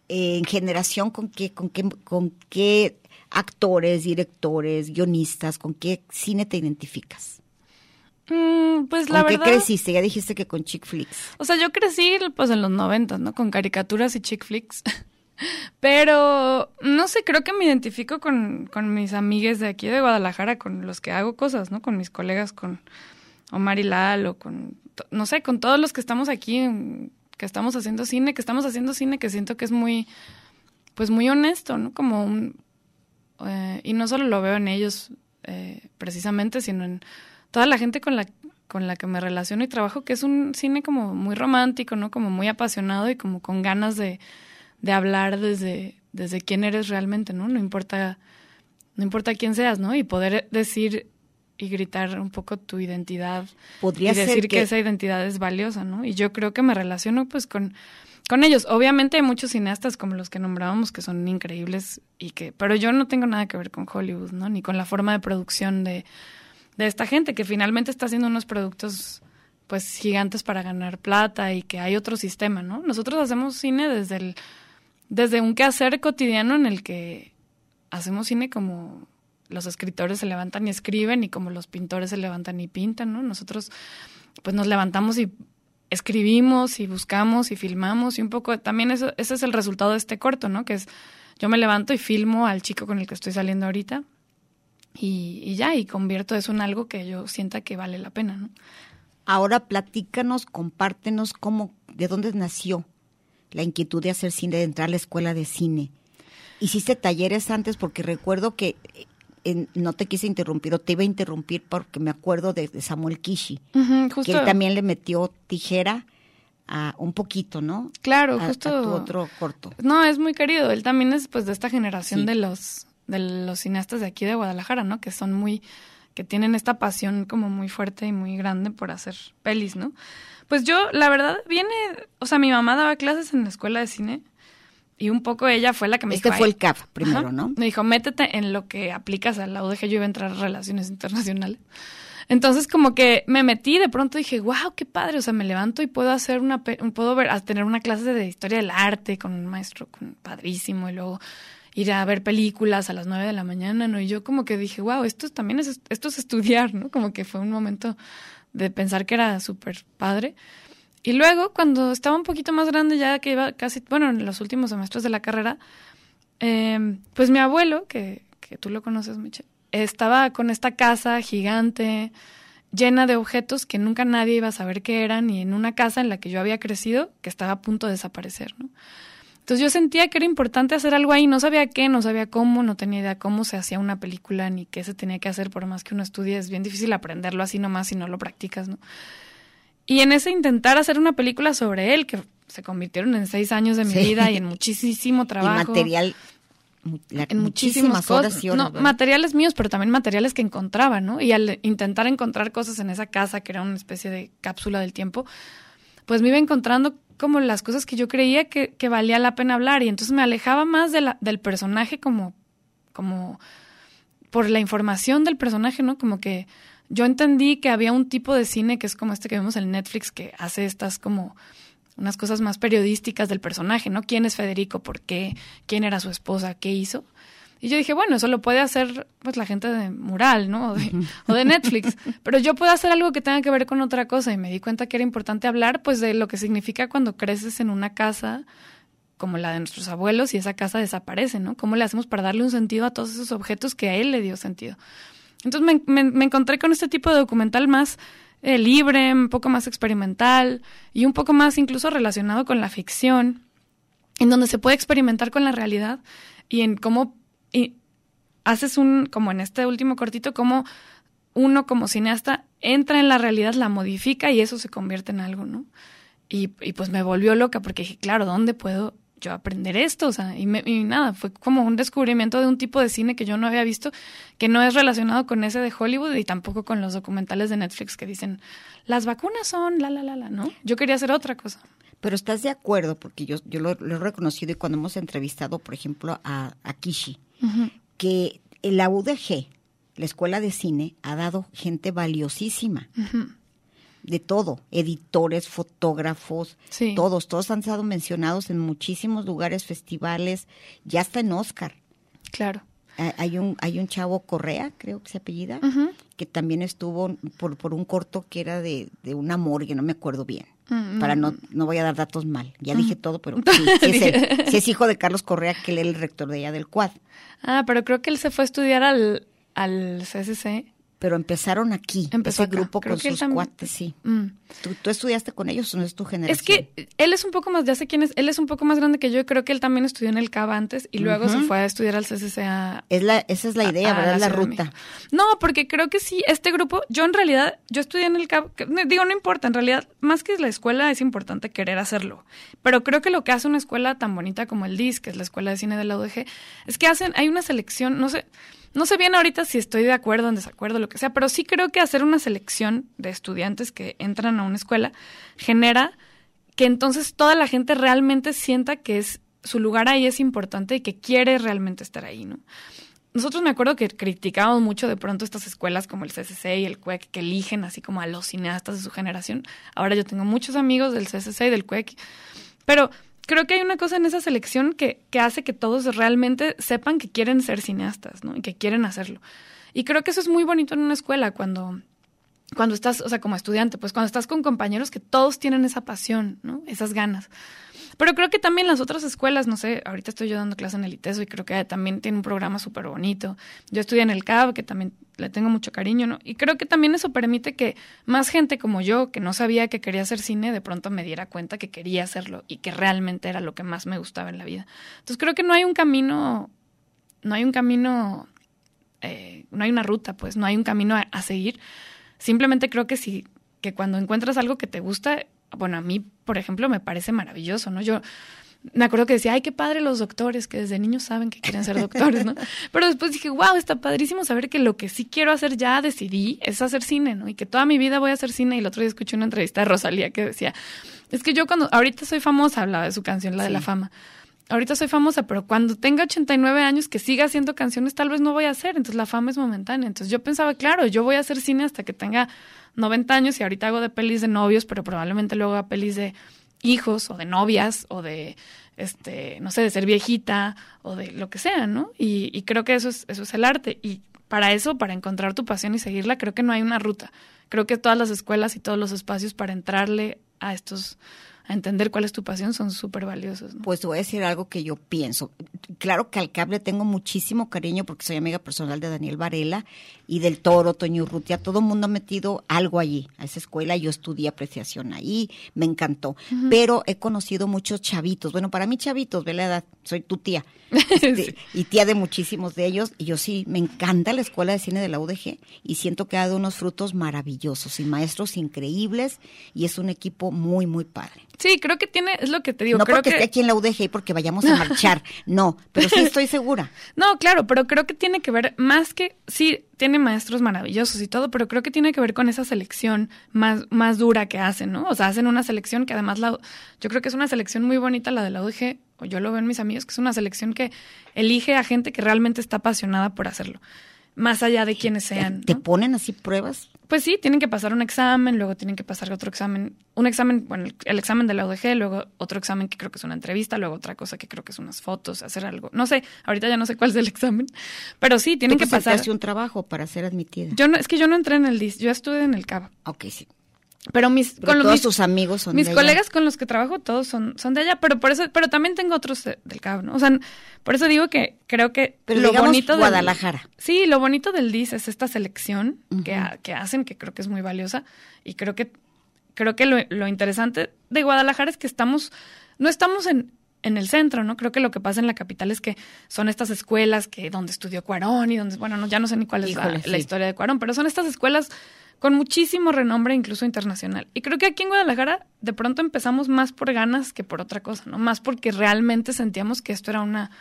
eh, en generación, ¿con qué, con qué, con qué actores, directores, guionistas, con qué cine te identificas? Mm, pues la ¿Con verdad. qué creciste? Ya dijiste que con chick flicks. O sea, yo crecí pues en los noventas, ¿no? Con caricaturas y chick flicks. Pero, no sé, creo que me identifico con, con mis amigues de aquí de Guadalajara, con los que hago cosas, ¿no? Con mis colegas, con Omar y Lalo, con, no sé, con todos los que estamos aquí, en- que estamos haciendo cine, que estamos haciendo cine que siento que es muy, pues muy honesto, ¿no? Como un, eh, y no solo lo veo en ellos eh, precisamente, sino en toda la gente con la con la que me relaciono y trabajo, que es un cine como muy romántico, ¿no? Como muy apasionado y como con ganas de, de hablar desde, desde quién eres realmente, ¿no? No importa, no importa quién seas, ¿no? Y poder decir y gritar un poco tu identidad Podría y decir que... que- esa identidad es valiosa, ¿no? Y yo creo que me relaciono pues con, con ellos. Obviamente hay muchos cineastas como los que nombrábamos que son increíbles y que, pero yo no tengo nada que ver con Hollywood, ¿no? Ni con la forma de producción de, de esta gente que finalmente está haciendo unos productos pues gigantes para ganar plata y que hay otro sistema, ¿no? Nosotros hacemos cine desde el desde un quehacer cotidiano en el que hacemos cine como los escritores se levantan y escriben y como los pintores se levantan y pintan, ¿no? Nosotros pues nos levantamos y escribimos y buscamos y filmamos y un poco también eso, ese es el resultado de este corto, ¿no? Que es yo me levanto y filmo al chico con el que estoy saliendo ahorita y, y ya, y convierto eso en algo que yo sienta que vale la pena, ¿no? Ahora platícanos, compártenos cómo, de dónde nació la inquietud de hacer cine, de entrar a la escuela de cine. Hiciste talleres antes porque recuerdo que eh, en- no te quise interrumpir o te iba a interrumpir porque me acuerdo de, de Samuel Kishi, que él también le metió tijera a un poquito, ¿no? Claro, A- a justo. tu otro corto. No, es muy querido. Él también es pues de esta generación Sí. de los de los cineastas de aquí de Guadalajara, ¿no? Que son muy que tienen esta pasión como muy fuerte y muy grande por hacer pelis, ¿no? Pues yo, la verdad, viene, o sea, mi mamá daba clases en la escuela de cine y un poco ella fue la que me Este dijo... fue "Ay". el CAF primero, Ajá. ¿no? Me dijo, métete en lo que aplicas a la UDG, yo iba a entrar a Relaciones Internacionales. Entonces como que me metí, de pronto dije, wow, qué padre, o sea, me levanto y puedo hacer una, puedo ver, tener una clase de historia del arte con un maestro con, padrísimo y luego ir a ver películas a las nueve de la mañana, ¿no? Y yo como que dije, wow, esto es- también es, esto es estudiar, ¿no? Como que fue un momento de pensar que era súper padre. Y luego, cuando estaba un poquito más grande, ya que iba casi, bueno, en los últimos semestres de la carrera, eh, pues mi abuelo, que, que tú lo conoces, Miche, estaba con esta casa gigante, llena de objetos que nunca nadie iba a saber qué eran, y en una casa en la que yo había crecido, que estaba a punto de desaparecer, ¿no? Entonces yo sentía que era importante hacer algo ahí, no sabía qué, no sabía cómo, no tenía idea cómo se hacía una película ni qué se tenía que hacer, por más que uno estudie, es bien difícil aprenderlo así nomás si no lo practicas, ¿no? Y en ese intentar hacer una película sobre él, que se convirtieron en seis años de mi Sí. vida y en muchísimo trabajo. Y material, la- en muchísimas muchísimas horas cosas. y horas. no, ¿verdad? materiales míos, pero también materiales que encontraba, ¿no? Y al intentar encontrar cosas en esa casa, que era una especie de cápsula del tiempo, pues me iba encontrando como las cosas que yo creía que, valía la pena hablar. Y entonces me alejaba más del personaje como, como por la información del personaje, ¿no? Como que yo entendí que había un tipo de cine que es como este que vemos en Netflix, que hace estas como unas cosas más periodísticas del personaje, ¿no? ¿Quién es Federico? ¿Por qué? ¿Quién era su esposa? ¿Qué hizo? Y yo dije, bueno, eso lo puede hacer pues la gente de Mural, ¿no? O de, o de Netflix. Pero yo puedo hacer algo que tenga que ver con otra cosa. Y me di cuenta que era importante hablar pues de lo que significa cuando creces en una casa como la de nuestros abuelos y esa casa desaparece, ¿no? ¿Cómo le hacemos para darle un sentido a todos esos objetos que a él le dio sentido? Entonces me, me, me encontré con este tipo de documental más eh, libre, un poco más experimental y un poco más incluso relacionado con la ficción, en donde se puede experimentar con la realidad y en cómo y haces un, como en este último cortito, cómo uno como cineasta entra en la realidad, la modifica y eso se convierte en algo, ¿no? Y, y pues me volvió loca porque dije, claro, ¿dónde puedo yo aprender esto? O sea, y, me, y, nada, fue como un descubrimiento de un tipo de cine que yo no había visto, que no es relacionado con ese de Hollywood y tampoco con los documentales de Netflix que dicen, las vacunas son la, la, la, la, ¿no? Yo quería hacer otra cosa. Pero estás de acuerdo, porque yo, yo lo, lo he reconocido y cuando hemos entrevistado, por ejemplo, a, a Kishi, uh -huh. que la UDG, la Escuela de Cine, ha dado gente valiosísima. Uh -huh de todo, editores, fotógrafos, sí. todos, todos han sido mencionados en muchísimos lugares, festivales, ya está en Oscar. Claro. Hay un, hay un chavo Correa, creo que se apellida, uh -huh. que también estuvo por, por un corto que era de, de una morgue, no me acuerdo bien. -huh. Para no, no voy a dar datos mal. Ya dije todo, pero sí, sí, es el, sí, es hijo de Carlos Correa, que él es el rector de allá del Quad. Ah, pero creo que él se fue a estudiar al, al CCC pero empezaron aquí, Empezó ese acá. grupo Creo con sus también- cuates, sí. Mm. ¿Tú, tú estudiaste con ellos o no es tu generación? Es que él es un poco más, ya sé quién es, él es un poco más grande que yo y creo que él también estudió en el CAB antes y luego se fue a estudiar al CCCA. Es la, esa es la idea, a- a ¿verdad? La, ruta. No, porque creo que sí, este grupo, yo en realidad, yo estudié en el CAB, que- no, digo, no importa, en realidad, más que la escuela es importante querer hacerlo, pero creo que lo que hace una escuela tan bonita como el DIS, que es la Escuela de Cine de la UDG, es que hacen, hay una selección, no sé, no sé bien ahorita si estoy de acuerdo o en desacuerdo, lo que sea, pero sí creo que hacer una selección de estudiantes que entran a una escuela genera que entonces toda la gente realmente sienta que es su lugar ahí es importante y que quiere realmente estar ahí, ¿no? Nosotros me acuerdo que criticábamos mucho de pronto estas escuelas como el CCC y el CUEC que eligen así como a los cineastas de su generación. Ahora yo tengo muchos amigos del CCC y del CUEC, pero creo que hay una cosa en esa selección que, que hace que todos realmente sepan que quieren ser cineastas, ¿no? Y que quieren hacerlo. Y creo que eso es muy bonito en una escuela cuando, cuando estás, o sea, como estudiante, pues cuando estás con compañeros que todos tienen esa pasión, ¿no? Esas ganas. Pero creo que también las otras escuelas, no sé, ahorita estoy yo dando clase en el ITESO y creo que también tiene un programa súper bonito. Yo estudié en el CAB, que también le tengo mucho cariño, ¿no? Y creo que también eso permite que más gente como yo, que no sabía que quería hacer cine, de pronto me diera cuenta que quería hacerlo y que realmente era lo que más me gustaba en la vida. Entonces creo que no hay un camino, no hay un camino, eh, no hay una ruta, pues, no hay un camino a, a seguir. Simplemente creo que sí, que cuando encuentras algo que te gusta, bueno, a mí, por ejemplo, me parece maravilloso, ¿no? Yo me acuerdo que decía, ay, qué padre los doctores, que desde niños saben que quieren ser doctores, ¿no? Pero después dije, wow, está padrísimo saber que lo que sí quiero hacer ya decidí es hacer cine, ¿no? Y que toda mi vida voy a hacer cine. Y el otro día escuché una entrevista de Rosalía que decía, es que yo cuando, ahorita soy famosa, hablaba de su canción, la de la fama. Ahorita soy famosa, pero cuando tenga 89 años, que siga haciendo canciones, tal vez no voy a hacer. Entonces la fama es momentánea. Entonces yo pensaba, claro, yo voy a hacer cine hasta que tenga 90 años y ahorita hago de pelis de novios, pero probablemente luego haga pelis de hijos o de novias o de, este, no sé, de ser viejita o de lo que sea, ¿no? Y, y creo que eso es, eso es el arte. Y para eso, para encontrar tu pasión y seguirla, creo que no hay una ruta. Creo que todas las escuelas y todos los espacios para entrarle a estos, a entender cuál es tu pasión son súper valiosos. ¿no? Pues te voy a decir algo que yo pienso. Claro que al cable tengo muchísimo cariño porque soy amiga personal de Daniel Varela y del Toro, Toño Urrutia. Todo el mundo ha metido algo allí, a esa escuela. Yo estudié apreciación ahí, me encantó. Pero he conocido muchos chavitos. Bueno, para mí chavitos, ve la edad, soy tu tía. Este, Y tía de muchísimos de ellos. Y yo sí, me encanta la escuela de cine de la UDG y siento que ha dado unos frutos maravillosos y maestros increíbles y es un equipo muy, muy padre. Sí, creo que tiene, es lo que te digo. no creo porque que, esté aquí en la UDG y porque vayamos a marchar, no, pero sí estoy segura. No, claro, pero creo que tiene que ver más que sí tiene maestros maravillosos y todo, pero creo que tiene que ver con esa selección más más dura que hacen, ¿no? O sea, hacen una selección que además la yo creo que es una selección muy bonita la de la UDG, o yo lo veo en mis amigos que es una selección que elige a gente que realmente está apasionada por hacerlo, más allá de quienes sean. Te ¿no? ponen así pruebas Pues sí, tienen que pasar un examen, luego tienen que pasar otro examen, un examen, bueno, el, el examen de la UDG, luego otro examen que creo que es una entrevista, luego otra cosa que creo que es unas fotos, hacer algo. No sé, ahorita ya no sé cuál es el examen, pero sí, tienen Tú que pasar. un trabajo para ser admitida. Yo no, es que yo no entré en el DIS, yo estuve en el CAB. Ok, sí. Pero mis, Pero con todos mis, tus amigos son mis de allá. colegas con los que trabajo todos son, son de allá, pero por eso, pero también tengo otros de- del CAB, ¿no? O sea, por eso digo que creo que Pero lo bonito del- Guadalajara. sí, lo bonito del DIS es esta selección que, ha- que hacen, que creo que es muy valiosa, y creo que creo que lo, lo interesante de Guadalajara es que estamos, no estamos en, en el centro, ¿no? Creo que lo que pasa en la capital es que son estas escuelas que donde estudió Cuarón y donde, bueno, no, ya no sé ni cuál es la, Híjole, la sí. historia de Cuarón, pero son estas escuelas con muchísimo renombre, incluso internacional. Y creo que aquí en Guadalajara de pronto empezamos más por ganas que por otra cosa, ¿no? Más porque realmente sentíamos que esto era una,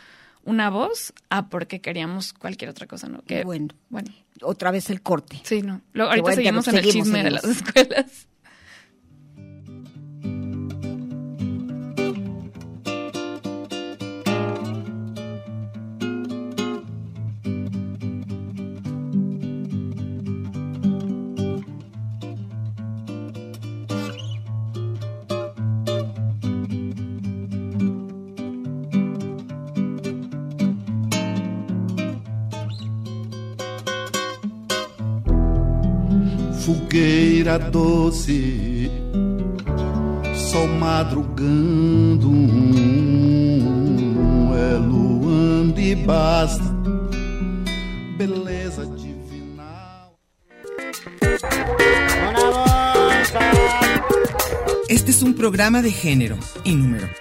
una voz a porque queríamos cualquier otra cosa, ¿no? Que, Bueno. bueno. Otra vez el corte. Sí, no. Ahorita bueno, seguimos en seguimos, el chisme de las escuelas. Fogueira doce, sol madrugando, é luando e basta, beleza divinal. Este es un programa de género y número.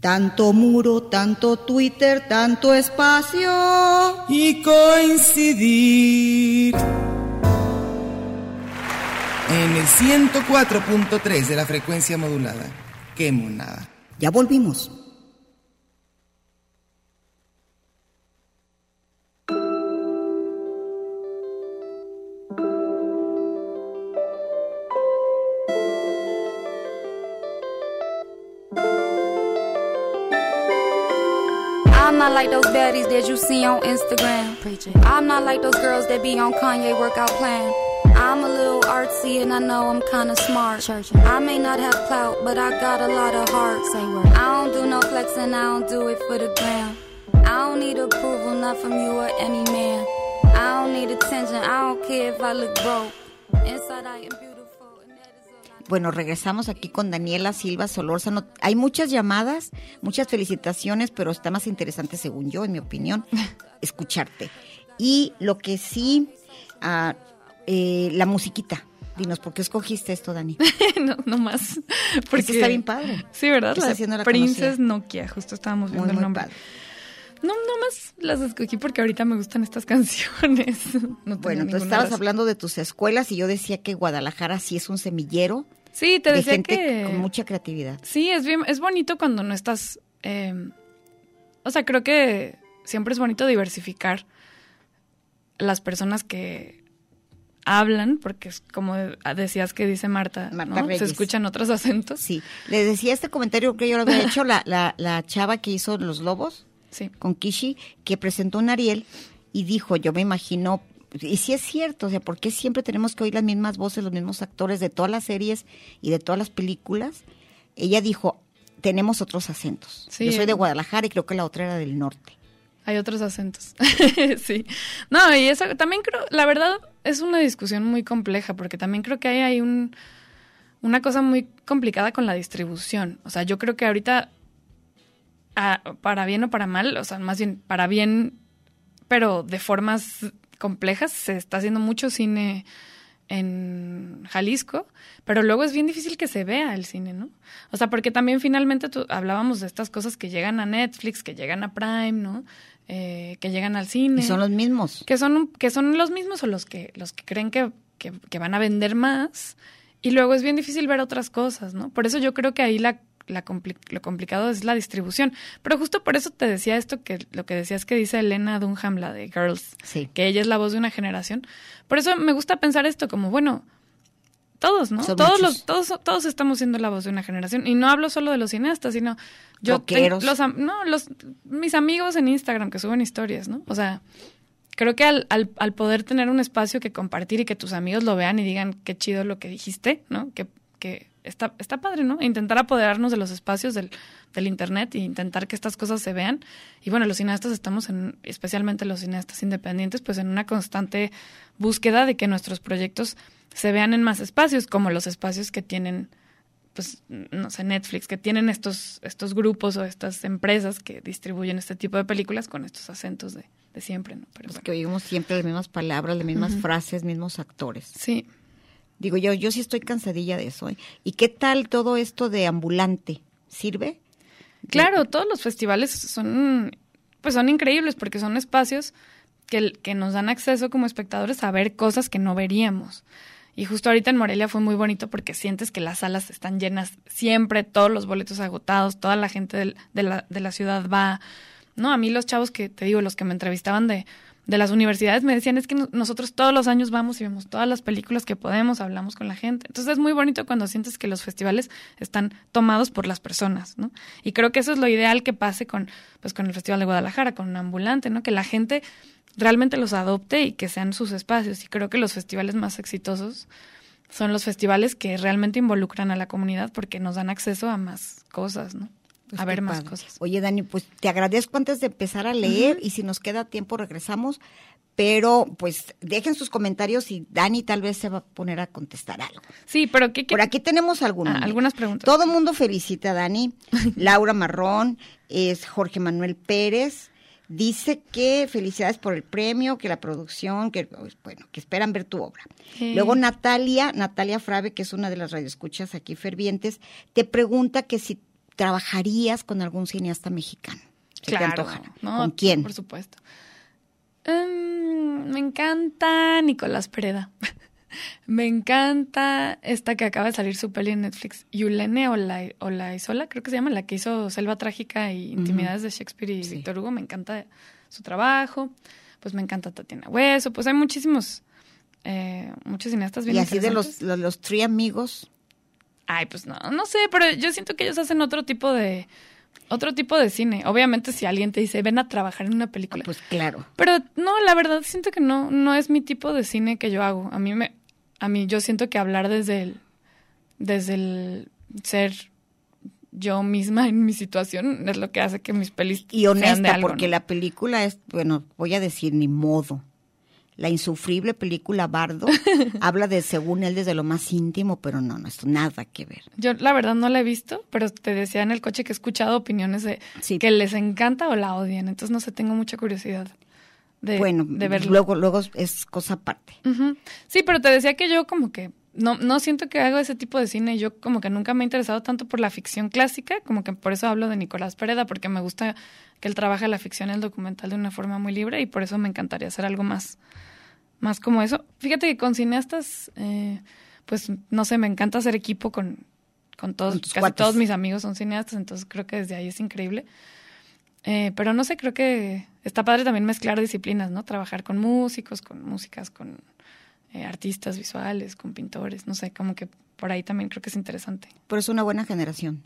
Tanto muro, tanto Twitter, tanto espacio. Y coincidir. En el 104.3 de la frecuencia modulada. Qué monada. Ya volvimos. Like those baddies that you see on Instagram. Preaching. I'm not like those girls that be on Kanye workout plan. I'm a little artsy and I know I'm kinda smart. I may not have clout, but I got a lot of heart. Say word. I don't do no flexing, I don't do it for the gram. I don't need approval, not from you or any man. I don't need attention, I don't care if I look broke. Inside I am beautiful. Bueno, regresamos aquí con Daniela Silva Solórzano. Hay muchas llamadas, muchas felicitaciones, pero está más interesante, según yo, en mi opinión, escucharte. Y lo que sí, ah, eh, la musiquita. Dinos, ¿por qué escogiste esto, Dani? no, no más. Porque está bien padre. Sí, ¿verdad? La haciéndola Princess conocida. Nokia, justo estábamos viendo Muy, el muy nombre. padre. No, no más las escogí porque ahorita me gustan estas canciones. No Bueno, tú estabas razón. hablando de tus escuelas y yo decía que Guadalajara sí es un semillero Sí, te de decía gente que con mucha creatividad. Sí, es bien, es bonito cuando no estás. eh, o sea, creo que siempre es bonito diversificar las personas que hablan, porque es como decías que dice Marta, Marta ¿no? Se escuchan otros acentos. Sí, le decía este comentario que yo lo había hecho, la, la, la chava que hizo Los Lobos Sí. con Kishi, que presentó un Ariel y dijo, yo me imagino, y sí es cierto, o sea, ¿por qué siempre tenemos que oír las mismas voces, los mismos actores de todas las series y de todas las películas? Ella dijo, tenemos otros acentos. Sí. Yo soy de Guadalajara y creo que la otra era del norte. Hay otros acentos. sí. No, y eso también creo, la verdad es una discusión muy compleja, porque también creo que hay, hay un, una cosa muy complicada con la distribución. O sea, yo creo que ahorita, ah, para bien o para mal, o sea, más bien para bien, pero de formas complejas, se está haciendo mucho cine en Jalisco, pero luego es bien difícil que se vea el cine, ¿no? O sea, porque también finalmente tú, hablábamos de estas cosas que llegan a Netflix, que llegan a Prime, ¿no? Eh, que llegan al cine. Y son los mismos. Que son, que son los mismos o los que, los que creen que, que, que van a vender más. Y luego es bien difícil ver otras cosas, ¿no? Por eso yo creo que ahí la, la compli- lo complicado es la distribución. Pero justo por eso te decía esto, que lo que decías que dice Elena Dunham, la de Girls, que ella es la voz de una generación. Por eso me gusta pensar esto como, bueno, todos, ¿no? Son todos muchos. los, todos, todos estamos siendo la voz de una generación. Y no hablo solo de los cineastas, sino yo tengo los, no, los, mis amigos en Instagram que suben historias, ¿no? O sea, creo que al, al, al poder tener un espacio que compartir y que tus amigos lo vean y digan qué chido lo que dijiste, ¿no? Que, que está, está padre, ¿no? Intentar apoderarnos de los espacios del, del internet e intentar que estas cosas se vean. Y bueno, los cineastas estamos en, especialmente los cineastas independientes, pues en una constante búsqueda de que nuestros proyectos se vean en más espacios, como los espacios que tienen pues no sé, Netflix, que tienen estos, estos grupos o estas empresas que distribuyen este tipo de películas con estos acentos de, de siempre, ¿no? Pero Pues que oímos siempre las mismas palabras, las mismas Ujú. frases, mismos actores. Sí. Digo, yo, yo sí estoy cansadilla de eso. ¿eh? ¿Y qué tal todo esto de ambulante? ¿Sirve? Claro, todos los festivales son, pues son increíbles porque son espacios que, que nos dan acceso como espectadores a ver cosas que no veríamos. Y justo ahorita en Morelia fue muy bonito porque sientes que las salas están llenas siempre, todos los boletos agotados, toda la gente de, la, de la ciudad va. No, a mí los chavos que te digo, los que me entrevistaban de, de las universidades me decían es que no- nosotros todos los años vamos y vemos todas las películas que podemos, hablamos con la gente. Entonces es muy bonito cuando sientes que los festivales están tomados por las personas, ¿no? Y creo que eso es lo ideal que pase con, pues, con el Festival de Guadalajara, con Ambulante, ¿no? Que la gente realmente los adopte y que sean sus espacios. Y creo que los festivales más exitosos son los festivales que realmente involucran a la comunidad porque nos dan acceso a más cosas, ¿no? Pues a ver qué más padre. cosas. Oye, Dani, pues te agradezco antes de empezar a leer y si nos queda tiempo regresamos. Pero pues dejen sus comentarios y Dani tal vez se va a poner a contestar algo. Sí, pero ¿qué, Por aquí tenemos algunas. Ah, algunas preguntas. Todo el mundo felicita a Dani. Laura Marrón, es Jorge Manuel Pérez. Dice que felicidades por el premio, que la producción, que pues, bueno, que esperan ver tu obra. Sí. Luego Natalia, Natalia Frave, que es una de las radioescuchas aquí fervientes, te pregunta que si trabajarías con algún cineasta mexicano. ¿Se te Claro, antoja? ¿no? ¿Con quién? Por supuesto. Em, me encanta Nicolás Pereda. me encanta esta que acaba de salir su peli en Netflix, Yulene Olai- Olaizola, creo que se llama, la que hizo Selva Trágica y Intimidades de Shakespeare y Víctor Hugo. Me encanta su trabajo. Pues me encanta Tatiana Hueso. Pues hay muchísimos, eh, muchos cineastas bien Y así de los, los, los tri amigos. Ay, pues no, no sé, pero yo siento que ellos hacen otro tipo de otro tipo de cine. Obviamente si alguien te dice, "Ven a trabajar en una película." Pues claro. Pero no, la verdad siento que no no es mi tipo de cine que yo hago. A mí me a mí yo siento que hablar desde el desde el ser yo misma en mi situación es lo que hace que mis pelis Y sean de honesta, algo, porque ¿no? la película es, bueno, voy a decir ni modo. La insufrible película Bardo habla de, según él, desde lo más íntimo, pero no, no es nada que ver. Yo la verdad no la he visto, pero te decía en el coche que he escuchado opiniones de que les encanta o la odian. Entonces no sé, tengo mucha curiosidad de, bueno, de verlo. luego, luego es cosa aparte. Sí, pero te decía que yo como que no, no siento que hago ese tipo de cine. Yo como que nunca me he interesado tanto por la ficción clásica, como que por eso hablo de Nicolás Pereda, porque me gusta que él trabaja la ficción y el documental de una forma muy libre y por eso me encantaría hacer algo más, más como eso. Fíjate que con cineastas, eh, pues no sé, me encanta hacer equipo con, con todos, Con casi cuates. todos mis amigos son cineastas, entonces creo que desde ahí es increíble. Eh, pero no sé, creo que está padre también mezclar disciplinas, ¿no? Trabajar con músicos, con músicas, con eh, artistas visuales, con pintores, no sé, como que por ahí también creo que es interesante. Pero es una buena generación.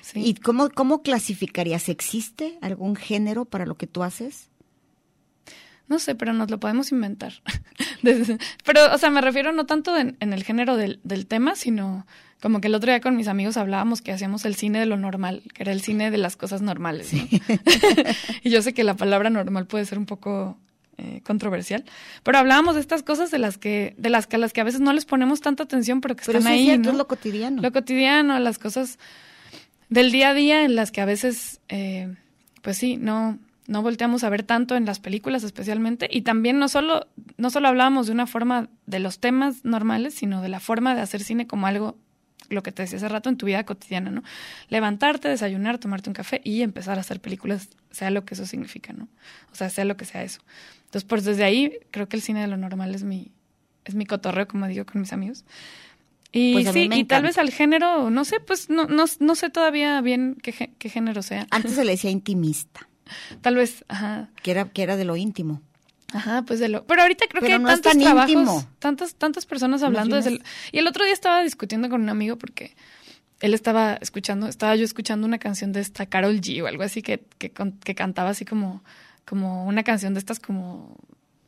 Sí. ¿Y cómo, cómo clasificarías? ¿Existe algún género para lo que tú haces? No sé, pero nos lo podemos inventar. Pero, o sea, me refiero no tanto en, en el género del, del tema, sino como que el otro día con mis amigos hablábamos que hacíamos el cine de lo normal, que era el cine de las cosas normales. ¿no? y yo sé que la palabra normal puede ser un poco eh, controversial, pero hablábamos de estas cosas de las que, de las que a las que a veces no les ponemos tanta atención, pero que Pero están es ahí, cierto, ¿no? es lo cotidiano. Lo cotidiano, las cosas del día a día en las que a veces, eh, pues sí, no, no volteamos a ver tanto en las películas especialmente. Y también no solo, no solo hablábamos de una forma de los temas normales, sino de la forma de hacer cine como algo, lo que te decía hace rato, en tu vida cotidiana, ¿no? Levantarte, desayunar, tomarte un café y empezar a hacer películas, sea lo que eso significa, ¿no? O sea, sea lo que sea eso. Entonces, pues desde ahí creo que el cine de lo normal es mi, es mi cotorreo, como digo con mis amigos. Y Pues sí, y tal vez al género, no sé, pues no, no, no sé todavía bien qué, qué género sea. Antes se le decía intimista, Tal vez, ajá. que era, que era de lo íntimo. Ajá, pues de lo. Pero ahorita creo Pero que hay no tantos tan trabajos, íntimo. tantas, tantas personas hablando desde el- Y el otro día estaba discutiendo con un amigo porque él estaba escuchando, estaba yo escuchando una canción de esta Carol G o algo así que, que, que cantaba así como, como una canción de estas como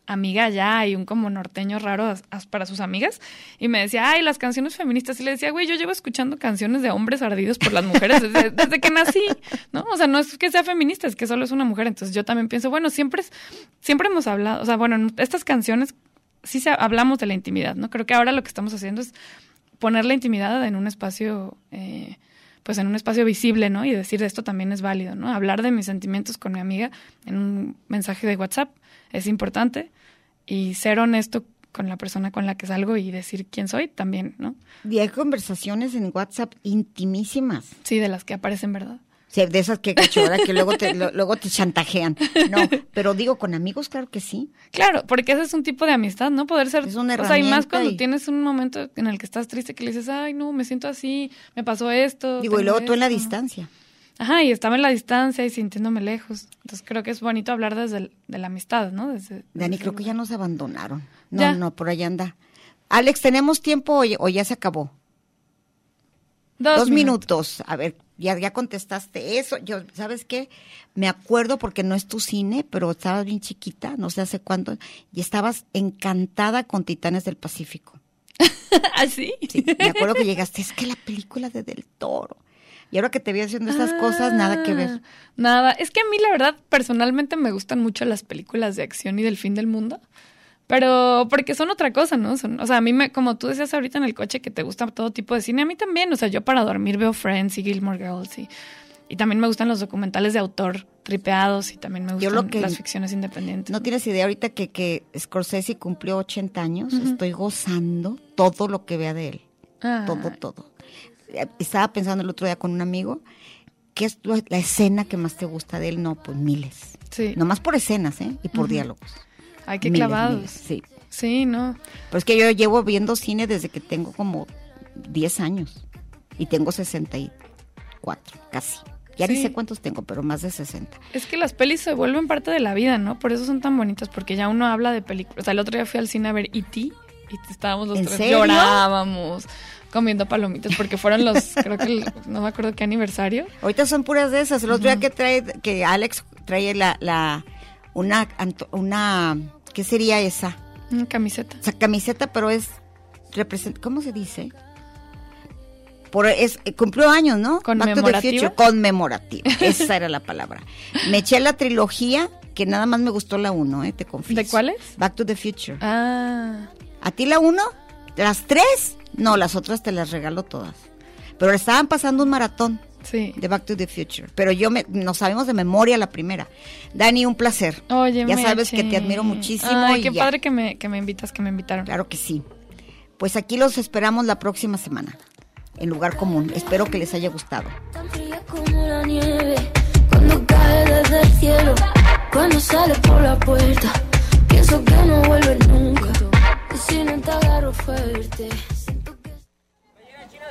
amiga ya y un como norteño raro para sus amigas y me decía, ay, las canciones feministas y le decía, güey, yo llevo escuchando canciones de hombres ardidos por las mujeres desde, desde que nací, ¿no? O sea, no es que sea feminista, es que solo es una mujer, entonces yo también pienso, bueno, siempre es, siempre hemos hablado, o sea, bueno, en estas canciones sí se, hablamos de la intimidad, ¿no? Creo que ahora lo que estamos haciendo es poner la intimidad en un espacio, eh, pues en un espacio visible, ¿no? Y decir esto también es válido, ¿no? Hablar de mis sentimientos con mi amiga en un mensaje de WhatsApp es importante y ser honesto con la persona con la que salgo y decir quién soy también, ¿no? Y hay conversaciones en WhatsApp intimísimas. Sí, de las que aparecen, ¿verdad? Sí, de esas que cachorra que luego te, lo- luego te chantajean. No, pero digo, con amigos, claro que sí. Claro, porque ese es un tipo de amistad, ¿no? Poder ser... Es una o sea, y más herramienta cuando y- tienes un momento en el que estás triste que le dices, ay, no, me siento así, me pasó esto. Digo, y luego tú en la esto". distancia. Ajá, y estaba en la distancia y sintiéndome lejos. Entonces creo que es bonito hablar desde el- de la amistad, ¿no? Desde, Dani, creo que ya nos abandonaron. No, Ya. no, por allá anda. Alex, ¿tenemos tiempo o, ya se acabó? Dos, minutos. A ver, ya, ya contestaste eso. Yo, ¿sabes qué? Me acuerdo porque no es tu cine, pero estabas bien chiquita, no sé hace cuánto, y estabas encantada con Titanes del Pacífico. ¿Ah, sí? Sí, me acuerdo que llegaste, es que la película de Del Toro. Y ahora que te vi haciendo estas cosas, nada que ver. Ah, Nada, es que a mí la verdad personalmente me gustan mucho las películas de acción y del fin del mundo. Pero porque son otra cosa, ¿no? Son, o sea, a mí me, como tú decías ahorita en el coche que te gusta todo tipo de cine, a mí también, o sea, yo para dormir veo Friends y Gilmore Girls y, y también me gustan los documentales de autor tripeados y también me Yo gustan lo que- las ficciones independientes. No tienes idea ahorita que, que Scorsese cumplió 80 años, estoy gozando todo lo que vea de él. Ah. Todo, todo. Estaba pensando el otro día con un amigo, ¿qué es la escena que más te gusta de él? No, pues miles. Sí. Nomás por escenas, ¿eh? Y por diálogos. Ay, qué Miles, clavados. miles, sí. Sí, no. Pero es que yo llevo viendo cine desde que tengo como 10 años. Y tengo 64, casi. Ya ni sé cuántos tengo, pero más de 60. Es que las pelis se vuelven parte de la vida, ¿no? Por eso son tan bonitas, porque ya uno habla de películas. O sea, el otro día fui al cine a ver E.T. y estábamos los ¿En tres serio? llorábamos comiendo palomitas porque fueron los, creo que el- no me acuerdo qué aniversario. Ahorita son puras de esas. El otro día que trae, que Alex trae la, la, una, una, ¿qué sería esa? Una camiseta. O sea, camiseta, pero es, representa, ¿cómo se dice? Por, es, eh, cumplió años, ¿no? Back to the ¿Conmemorativa? Future, conmemorativa. Esa era la palabra. Me eché la trilogía, que nada más me gustó la uno, eh, te confieso. ¿De cuáles? Back to the Future. Ah, ¿A ti la uno? ¿Las tres? No, las otras te las regalo todas. Pero estaban pasando un maratón sí. de Back to the Future. Pero yo me, nos sabemos de memoria la primera. Dani, un placer. Oye, ya sabes que te admiro muchísimo. Ay, y qué ya. padre que me, que me invitas, que me invitaron. Claro que sí. Pues aquí los esperamos la próxima semana, en lugar común. Espero que les haya gustado. Tan fría como la nieve cuando cae desde el cielo. Cuando sale por la puerta, pienso que no vuelve nunca. Y si no te agarro fuerte.